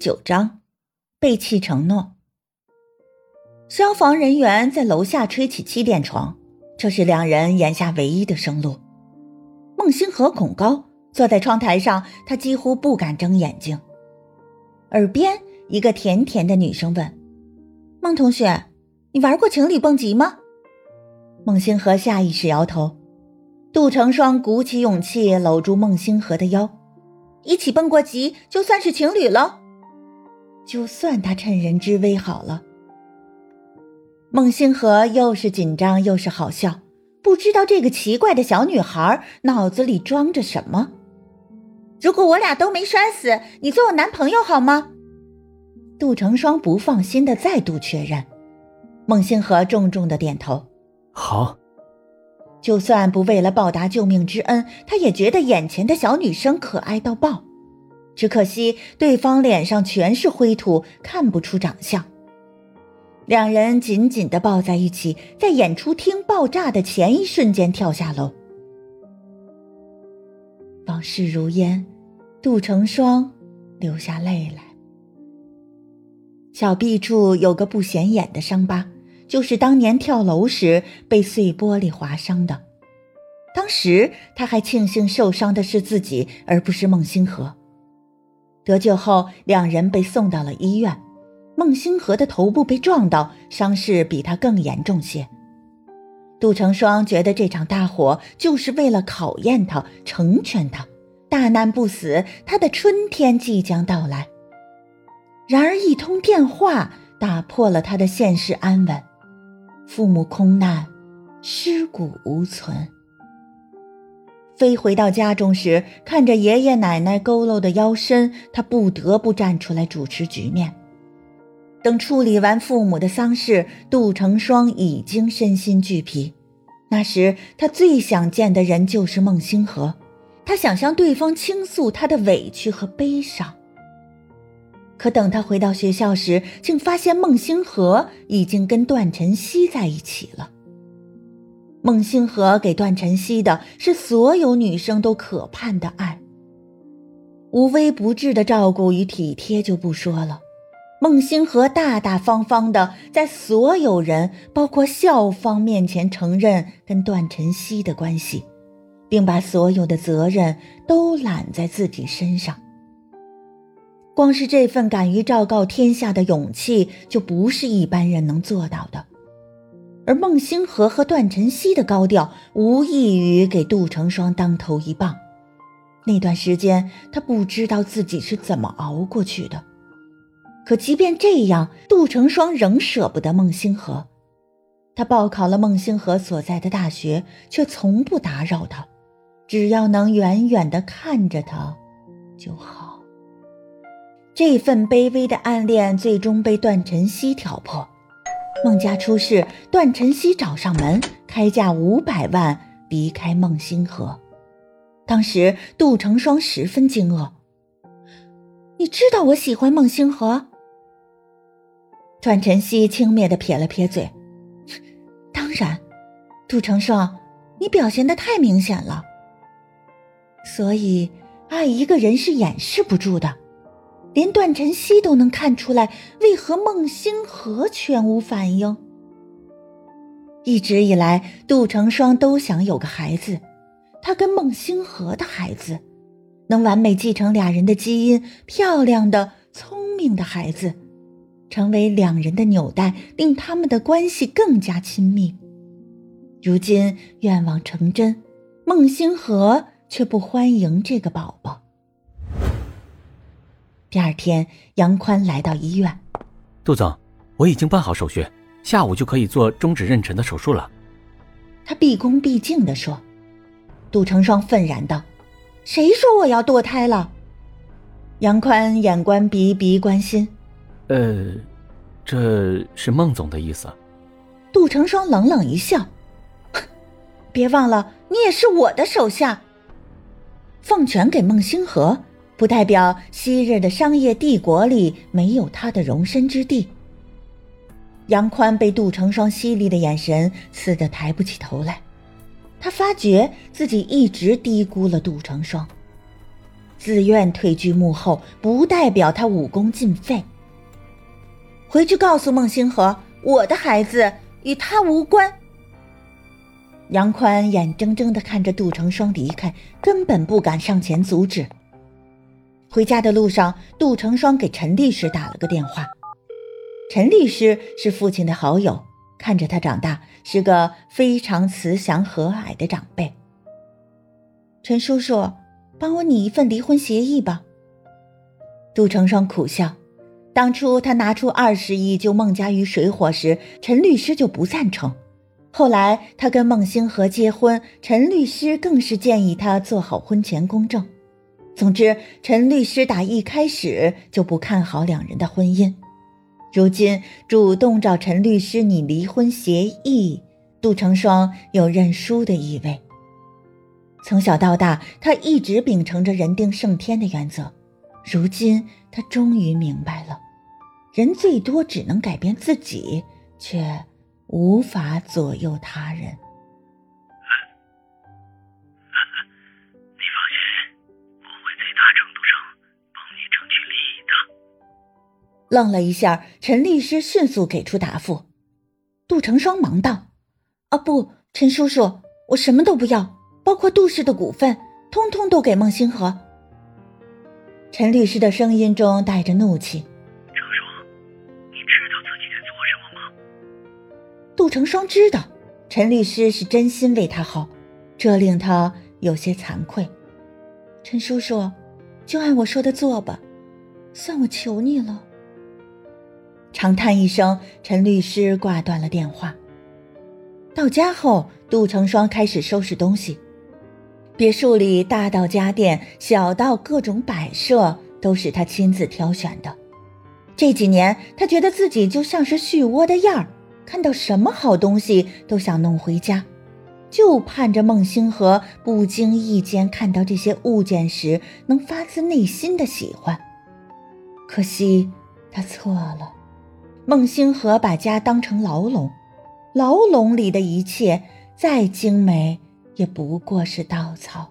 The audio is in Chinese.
九章，背弃承诺。消防人员在楼下吹起气垫床，这是两人眼下唯一的生路。孟星河恐高，坐在窗台上，他几乎不敢睁眼睛。耳边，一个甜甜的女声问：“孟同学，你玩过情侣蹦极吗？”孟星河下意识摇头。杜成双鼓起勇气搂住孟星河的腰。一起蹦过极，就算是情侣了。就算他趁人之危好了。孟星河又是紧张又是好笑，不知道这个奇怪的小女孩脑子里装着什么。如果我俩都没摔死，你做我男朋友好吗？杜成双不放心的再度确认。孟星河重重的点头，好。就算不为了报答救命之恩，他也觉得眼前的小女生可爱到爆。只可惜对方脸上全是灰土，看不出长相。两人紧紧的抱在一起，在演出厅爆炸的前一瞬间跳下楼。往事如烟，杜成双流下泪来。小臂处有个不显眼的伤疤。就是当年跳楼时被碎玻璃划伤的，当时他还庆幸受伤的是自己，而不是孟星河。得救后，两人被送到了医院。孟星河的头部被撞到，伤势比他更严重些。杜成双觉得这场大火就是为了考验他，成全他，大难不死，他的春天即将到来。然而，一通电话打破了他的现实安稳。父母空难，尸骨无存。飞回到家中时，看着爷爷奶奶佝偻的腰身，他不得不站出来主持局面。等处理完父母的丧事，杜成双已经身心俱疲。那时，他最想见的人就是孟星河，他想向对方倾诉他的委屈和悲伤。可等他回到学校时，竟发现孟星河已经跟段晨曦在一起了。孟星河给段晨曦的是所有女生都可盼的爱，无微不至的照顾与体贴就不说了。孟星河大大方方的在所有人，包括校方面前承认跟段晨曦的关系，并把所有的责任都揽在自己身上。光是这份敢于昭告天下的勇气，就不是一般人能做到的。而孟星河和段晨曦的高调，无异于给杜成双当头一棒。那段时间，他不知道自己是怎么熬过去的。可即便这样，杜成双仍舍不得孟星河。他报考了孟星河所在的大学，却从不打扰他，只要能远远的看着他，就好。这份卑微的暗恋最终被段晨曦挑破。孟家出事，段晨曦找上门，开价五百万离开孟星河。当时杜成双十分惊愕：“你知道我喜欢孟星河？”段晨曦轻蔑的撇了撇嘴：“ 当然，杜成双，你表现的太明显了。所以爱一个人是掩饰不住的。”连段晨曦都能看出来，为何孟星河全无反应？一直以来，杜成双都想有个孩子，他跟孟星河的孩子，能完美继承俩人的基因，漂亮的、聪明的孩子，成为两人的纽带，令他们的关系更加亲密。如今愿望成真，孟星河却不欢迎这个宝宝。第二天，杨宽来到医院。杜总，我已经办好手续，下午就可以做终止妊娠的手术了。他毕恭毕敬地说。杜成双愤然道：“谁说我要堕胎了？”杨宽眼观鼻，鼻观心。呃，这是孟总的意思。杜成双冷冷一笑：“ 别忘了，你也是我的手下。奉权给孟星河。”不代表昔日的商业帝国里没有他的容身之地。杨宽被杜成双犀利的眼神刺得抬不起头来，他发觉自己一直低估了杜成双。自愿退居幕后，不代表他武功尽废。回去告诉孟星河，我的孩子与他无关。杨宽眼睁睁的看着杜成双离开，根本不敢上前阻止。回家的路上，杜成双给陈律师打了个电话。陈律师是父亲的好友，看着他长大，是个非常慈祥和蔼的长辈。陈叔叔，帮我拟一份离婚协议吧。杜成双苦笑，当初他拿出二十亿救孟家于水火时，陈律师就不赞成。后来他跟孟星河结婚，陈律师更是建议他做好婚前公证。总之，陈律师打一开始就不看好两人的婚姻。如今主动找陈律师拟离婚协议，杜成双有认输的意味。从小到大，他一直秉承着人定胜天的原则。如今，他终于明白了，人最多只能改变自己，却无法左右他人。愣了一下，陈律师迅速给出答复。杜成双忙道：“啊，不，陈叔叔，我什么都不要。”包括杜氏的股份，通通都给孟星河。陈律师的声音中带着怒气：“成双，你知道自己在做什么吗？”杜成双知道，陈律师是真心为他好，这令他有些惭愧。陈叔叔，就按我说的做吧，算我求你了。长叹一声，陈律师挂断了电话。到家后，杜成双开始收拾东西。别墅里大到家电，小到各种摆设，都是他亲自挑选的。这几年，他觉得自己就像是旭窝的燕儿，看到什么好东西都想弄回家，就盼着孟星河不经意间看到这些物件时能发自内心的喜欢。可惜他错了，孟星河把家当成牢笼，牢笼里的一切再精美。也不过是稻草。